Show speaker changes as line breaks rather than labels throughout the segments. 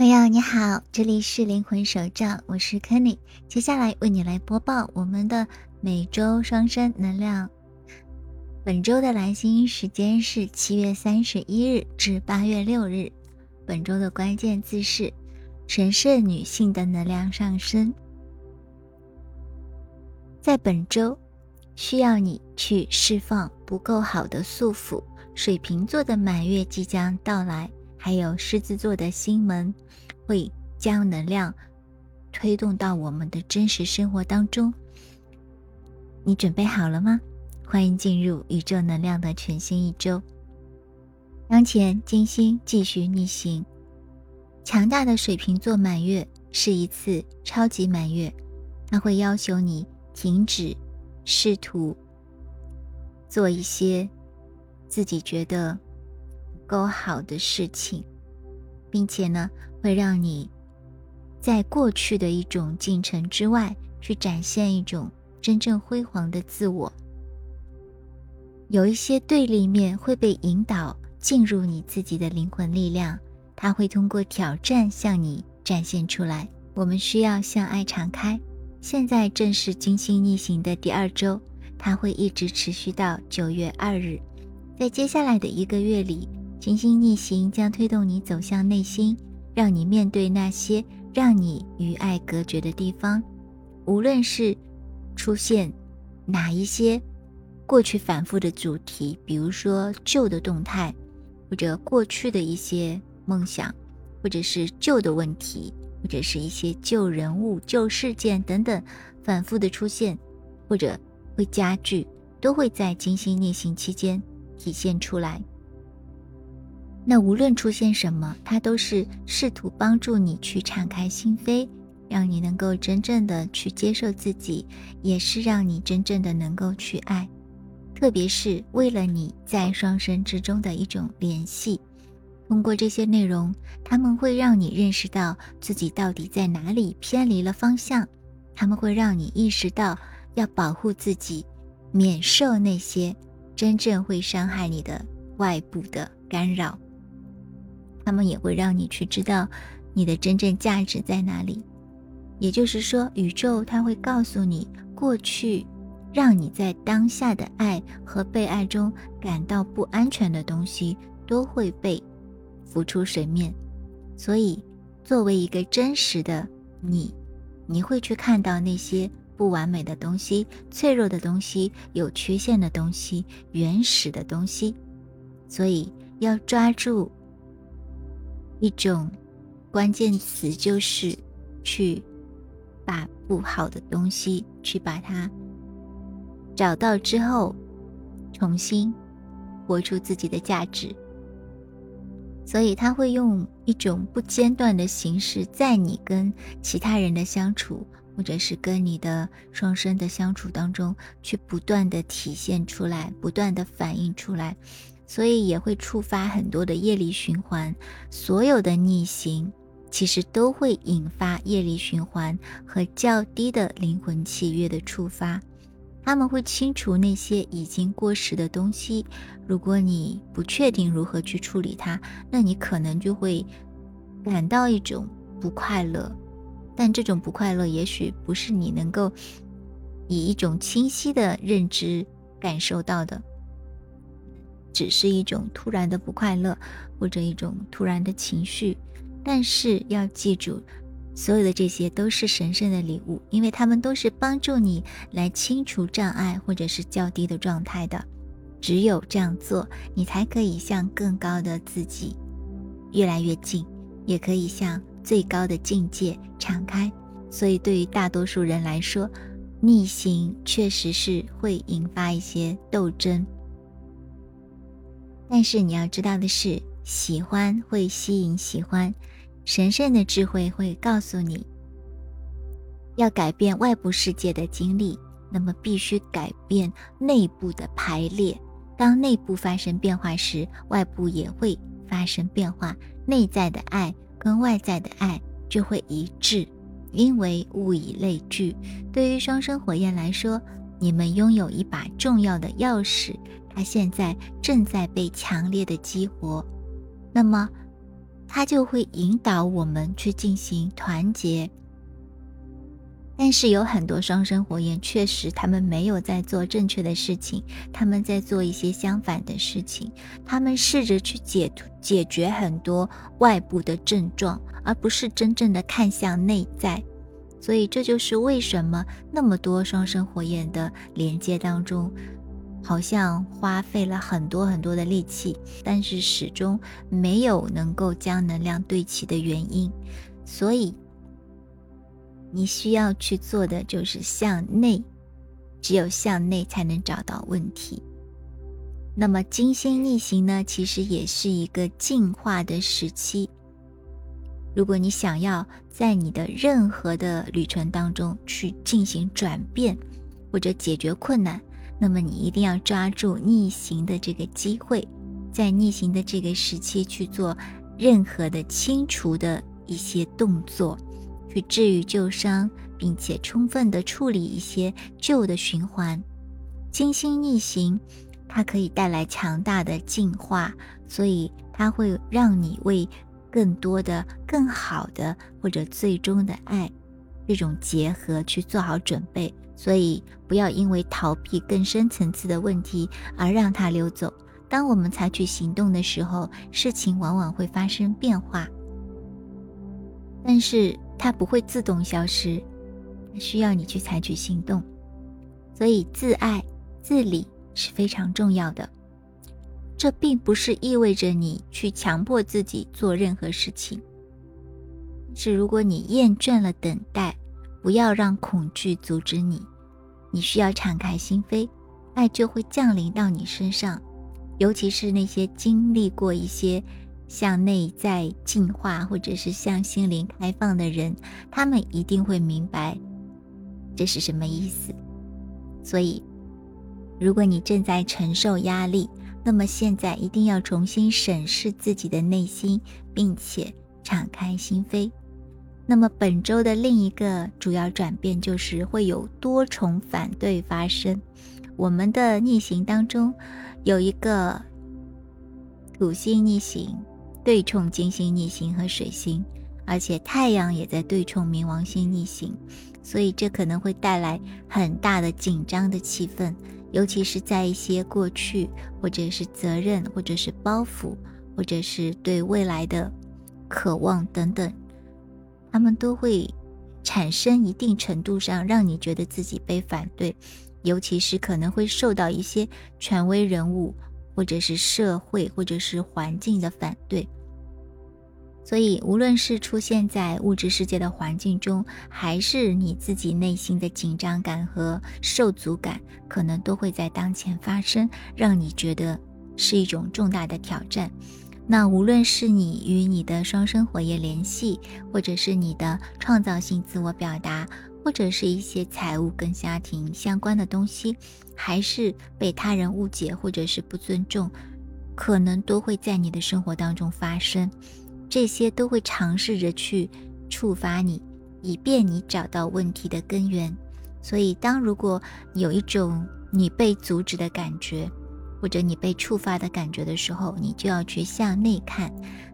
朋友你好，这里是灵魂手账，我是 Kenny，接下来为你来播报我们的每周双生能量。本周的蓝星时间是七月三十一日至八月六日，本周的关键字是神圣女性的能量上升。在本周，需要你去释放不够好的束缚。水瓶座的满月即将到来。还有狮子座的星门，会将能量推动到我们的真实生活当中。你准备好了吗？欢迎进入宇宙能量的全新一周。当前金星继续逆行，强大的水瓶座满月是一次超级满月，它会要求你停止试图做一些自己觉得。够好的事情，并且呢，会让你在过去的一种进程之外，去展现一种真正辉煌的自我。有一些对立面会被引导进入你自己的灵魂力量，它会通过挑战向你展现出来。我们需要向爱敞开。现在正是金星逆行的第二周，它会一直持续到九月二日，在接下来的一个月里。金星逆行将推动你走向内心，让你面对那些让你与爱隔绝的地方。无论是出现哪一些过去反复的主题，比如说旧的动态，或者过去的一些梦想，或者是旧的问题，或者是一些旧人物、旧事件等等反复的出现，或者会加剧，都会在金星逆行期间体现出来。那无论出现什么，它都是试图帮助你去敞开心扉，让你能够真正的去接受自己，也是让你真正的能够去爱。特别是为了你在双生之中的一种联系，通过这些内容，他们会让你认识到自己到底在哪里偏离了方向，他们会让你意识到要保护自己，免受那些真正会伤害你的外部的干扰。他们也会让你去知道你的真正价值在哪里，也就是说，宇宙它会告诉你，过去让你在当下的爱和被爱中感到不安全的东西都会被浮出水面。所以，作为一个真实的你，你会去看到那些不完美的东西、脆弱的东西、有缺陷的东西、原始的东西。所以，要抓住。一种关键词就是去把不好的东西去把它找到之后，重新活出自己的价值。所以他会用一种不间断的形式，在你跟其他人的相处，或者是跟你的双生的相处当中，去不断的体现出来，不断的反映出来。所以也会触发很多的业力循环，所有的逆行其实都会引发业力循环和较低的灵魂契约的触发。他们会清除那些已经过时的东西。如果你不确定如何去处理它，那你可能就会感到一种不快乐。但这种不快乐也许不是你能够以一种清晰的认知感受到的。只是一种突然的不快乐，或者一种突然的情绪，但是要记住，所有的这些都是神圣的礼物，因为他们都是帮助你来清除障碍或者是较低的状态的。只有这样做，你才可以向更高的自己越来越近，也可以向最高的境界敞开。所以，对于大多数人来说，逆行确实是会引发一些斗争。但是你要知道的是，喜欢会吸引喜欢，神圣的智慧会告诉你，要改变外部世界的经历，那么必须改变内部的排列。当内部发生变化时，外部也会发生变化。内在的爱跟外在的爱就会一致，因为物以类聚。对于双生火焰来说，你们拥有一把重要的钥匙。它现在正在被强烈的激活，那么，它就会引导我们去进行团结。但是有很多双生火焰，确实他们没有在做正确的事情，他们在做一些相反的事情。他们试着去解解决很多外部的症状，而不是真正的看向内在。所以这就是为什么那么多双生火焰的连接当中，好像花费了很多很多的力气，但是始终没有能够将能量对齐的原因。所以。你需要去做的就是向内，只有向内才能找到问题。那么金星逆行呢？其实也是一个进化的时期。如果你想要在你的任何的旅程当中去进行转变或者解决困难，那么你一定要抓住逆行的这个机会，在逆行的这个时期去做任何的清除的一些动作。去治愈旧伤，并且充分的处理一些旧的循环。金星逆行，它可以带来强大的进化，所以它会让你为更多的、更好的或者最终的爱这种结合去做好准备。所以不要因为逃避更深层次的问题而让它溜走。当我们采取行动的时候，事情往往会发生变化。但是。它不会自动消失，需要你去采取行动。所以，自爱、自理是非常重要的。这并不是意味着你去强迫自己做任何事情。是如果你厌倦了等待，不要让恐惧阻止你。你需要敞开心扉，爱就会降临到你身上。尤其是那些经历过一些。向内在进化，或者是向心灵开放的人，他们一定会明白这是什么意思。所以，如果你正在承受压力，那么现在一定要重新审视自己的内心，并且敞开心扉。那么本周的另一个主要转变就是会有多重反对发生。我们的逆行当中有一个土星逆行。对冲金星逆行和水星，而且太阳也在对冲冥王星逆行，所以这可能会带来很大的紧张的气氛，尤其是在一些过去或者是责任或者是包袱或者是对未来的渴望等等，他们都会产生一定程度上让你觉得自己被反对，尤其是可能会受到一些权威人物。或者是社会，或者是环境的反对，所以无论是出现在物质世界的环境中，还是你自己内心的紧张感和受阻感，可能都会在当前发生，让你觉得是一种重大的挑战。那无论是你与你的双生火焰联系，或者是你的创造性自我表达。或者是一些财务跟家庭相关的东西，还是被他人误解或者是不尊重，可能都会在你的生活当中发生。这些都会尝试着去触发你，以便你找到问题的根源。所以，当如果有一种你被阻止的感觉，或者你被触发的感觉的时候，你就要去向内看。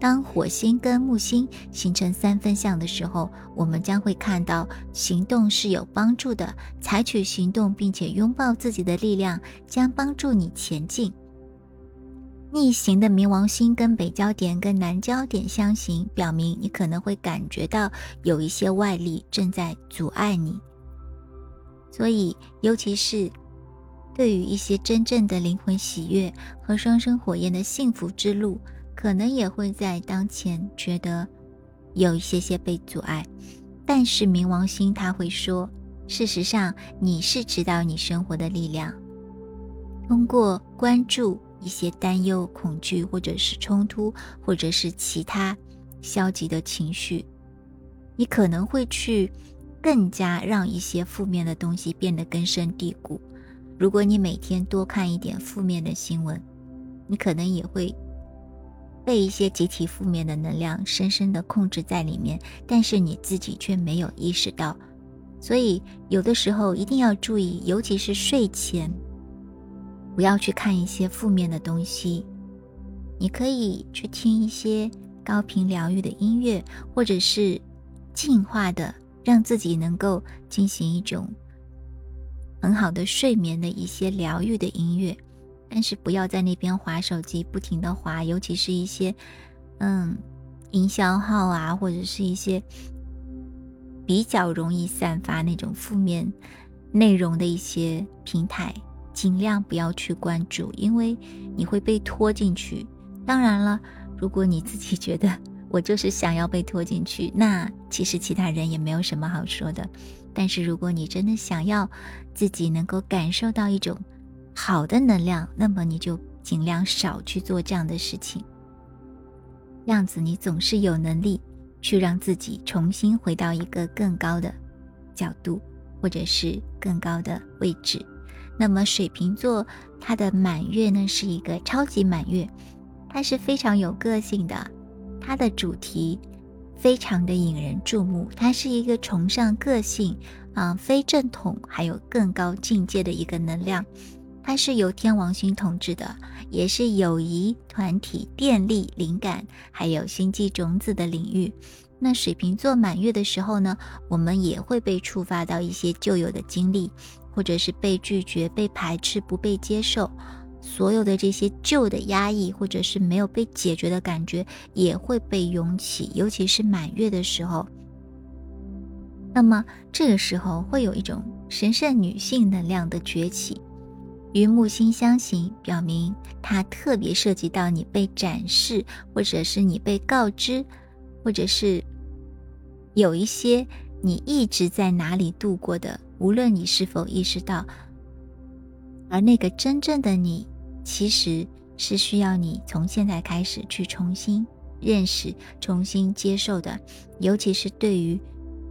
当火星跟木星形成三分相的时候，我们将会看到行动是有帮助的。采取行动，并且拥抱自己的力量，将帮助你前进。逆行的冥王星跟北焦点跟南焦点相形，表明你可能会感觉到有一些外力正在阻碍你。所以，尤其是对于一些真正的灵魂喜悦和双生火焰的幸福之路。可能也会在当前觉得有一些些被阻碍，但是冥王星他会说，事实上你是指导你生活的力量。通过关注一些担忧、恐惧，或者是冲突，或者是其他消极的情绪，你可能会去更加让一些负面的东西变得根深蒂固。如果你每天多看一点负面的新闻，你可能也会。被一些集体负面的能量深深的控制在里面，但是你自己却没有意识到，所以有的时候一定要注意，尤其是睡前，不要去看一些负面的东西。你可以去听一些高频疗愈的音乐，或者是净化的，让自己能够进行一种很好的睡眠的一些疗愈的音乐。但是不要在那边划手机，不停的划，尤其是一些嗯营销号啊，或者是一些比较容易散发那种负面内容的一些平台，尽量不要去关注，因为你会被拖进去。当然了，如果你自己觉得我就是想要被拖进去，那其实其他人也没有什么好说的。但是如果你真的想要自己能够感受到一种。好的能量，那么你就尽量少去做这样的事情。这样子，你总是有能力去让自己重新回到一个更高的角度，或者是更高的位置。那么，水瓶座它的满月呢，是一个超级满月，它是非常有个性的，它的主题非常的引人注目，它是一个崇尚个性啊、非正统，还有更高境界的一个能量。它是由天王星统治的，也是友谊、团体、电力、灵感，还有星际种子的领域。那水瓶座满月的时候呢，我们也会被触发到一些旧有的经历，或者是被拒绝、被排斥、不被接受，所有的这些旧的压抑，或者是没有被解决的感觉，也会被涌起。尤其是满月的时候，那么这个时候会有一种神圣女性能量的崛起。与木星相刑，表明它特别涉及到你被展示，或者是你被告知，或者是有一些你一直在哪里度过的，无论你是否意识到。而那个真正的你，其实是需要你从现在开始去重新认识、重新接受的。尤其是对于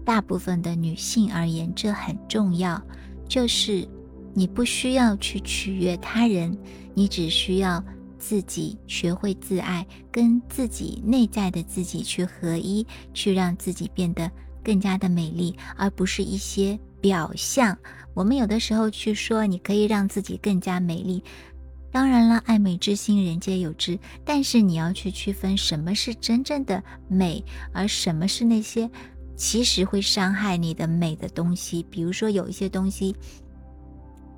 大部分的女性而言，这很重要，就是。你不需要去取悦他人，你只需要自己学会自爱，跟自己内在的自己去合一，去让自己变得更加的美丽，而不是一些表象。我们有的时候去说你可以让自己更加美丽，当然了，爱美之心人皆有之，但是你要去区分什么是真正的美，而什么是那些其实会伤害你的美的东西。比如说有一些东西。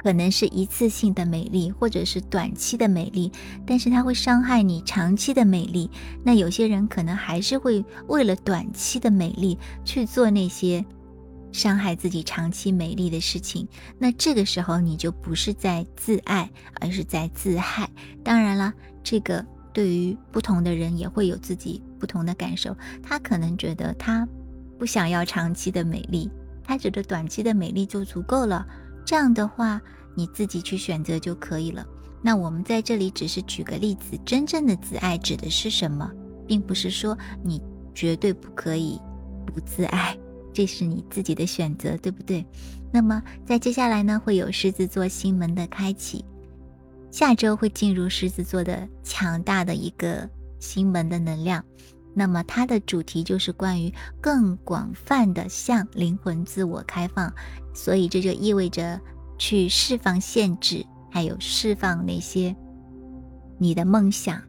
可能是一次性的美丽，或者是短期的美丽，但是它会伤害你长期的美丽。那有些人可能还是会为了短期的美丽去做那些伤害自己长期美丽的事情。那这个时候你就不是在自爱，而是在自害。当然了，这个对于不同的人也会有自己不同的感受。他可能觉得他不想要长期的美丽，他觉得短期的美丽就足够了。这样的话，你自己去选择就可以了。那我们在这里只是举个例子，真正的自爱指的是什么，并不是说你绝对不可以不自爱，这是你自己的选择，对不对？那么在接下来呢，会有狮子座新门的开启，下周会进入狮子座的强大的一个新门的能量。那么它的主题就是关于更广泛的向灵魂自我开放，所以这就意味着去释放限制，还有释放那些你的梦想。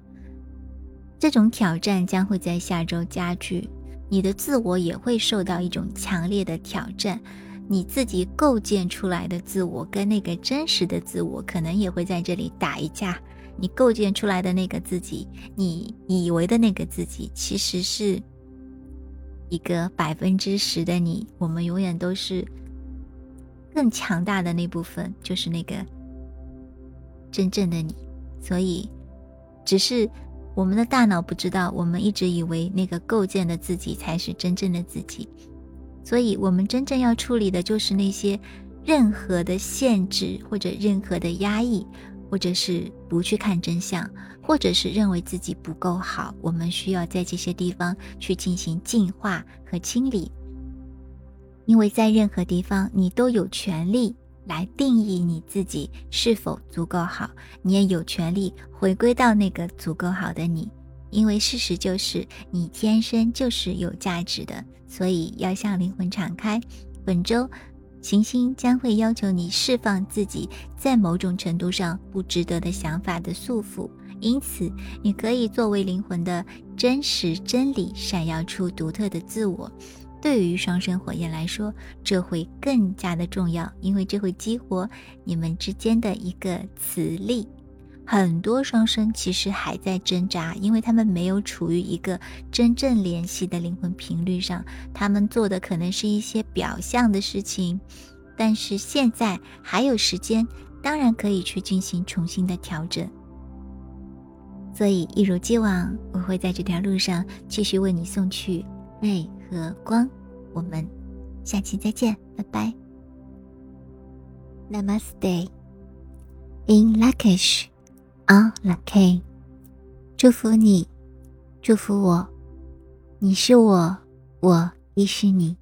这种挑战将会在下周加剧，你的自我也会受到一种强烈的挑战，你自己构建出来的自我跟那个真实的自我可能也会在这里打一架。你构建出来的那个自己，你以为的那个自己，其实是一个百分之十的你。我们永远都是更强大的那部分，就是那个真正的你。所以，只是我们的大脑不知道，我们一直以为那个构建的自己才是真正的自己。所以，我们真正要处理的就是那些任何的限制或者任何的压抑。或者是不去看真相，或者是认为自己不够好，我们需要在这些地方去进行净化和清理。因为在任何地方，你都有权利来定义你自己是否足够好，你也有权利回归到那个足够好的你。因为事实就是，你天生就是有价值的，所以要向灵魂敞开。本周。行星将会要求你释放自己在某种程度上不值得的想法的束缚，因此，你可以作为灵魂的真实真理，闪耀出独特的自我。对于双生火焰来说，这会更加的重要，因为这会激活你们之间的一个磁力。很多双生其实还在挣扎，因为他们没有处于一个真正联系的灵魂频率上，他们做的可能是一些表象的事情。但是现在还有时间，当然可以去进行重新的调整。所以一如既往，我会在这条路上继续为你送去爱。和光，我们下期再见，拜拜。Namaste，In Lakish，On Laki，祝福你，祝福我，你是我，我亦是你。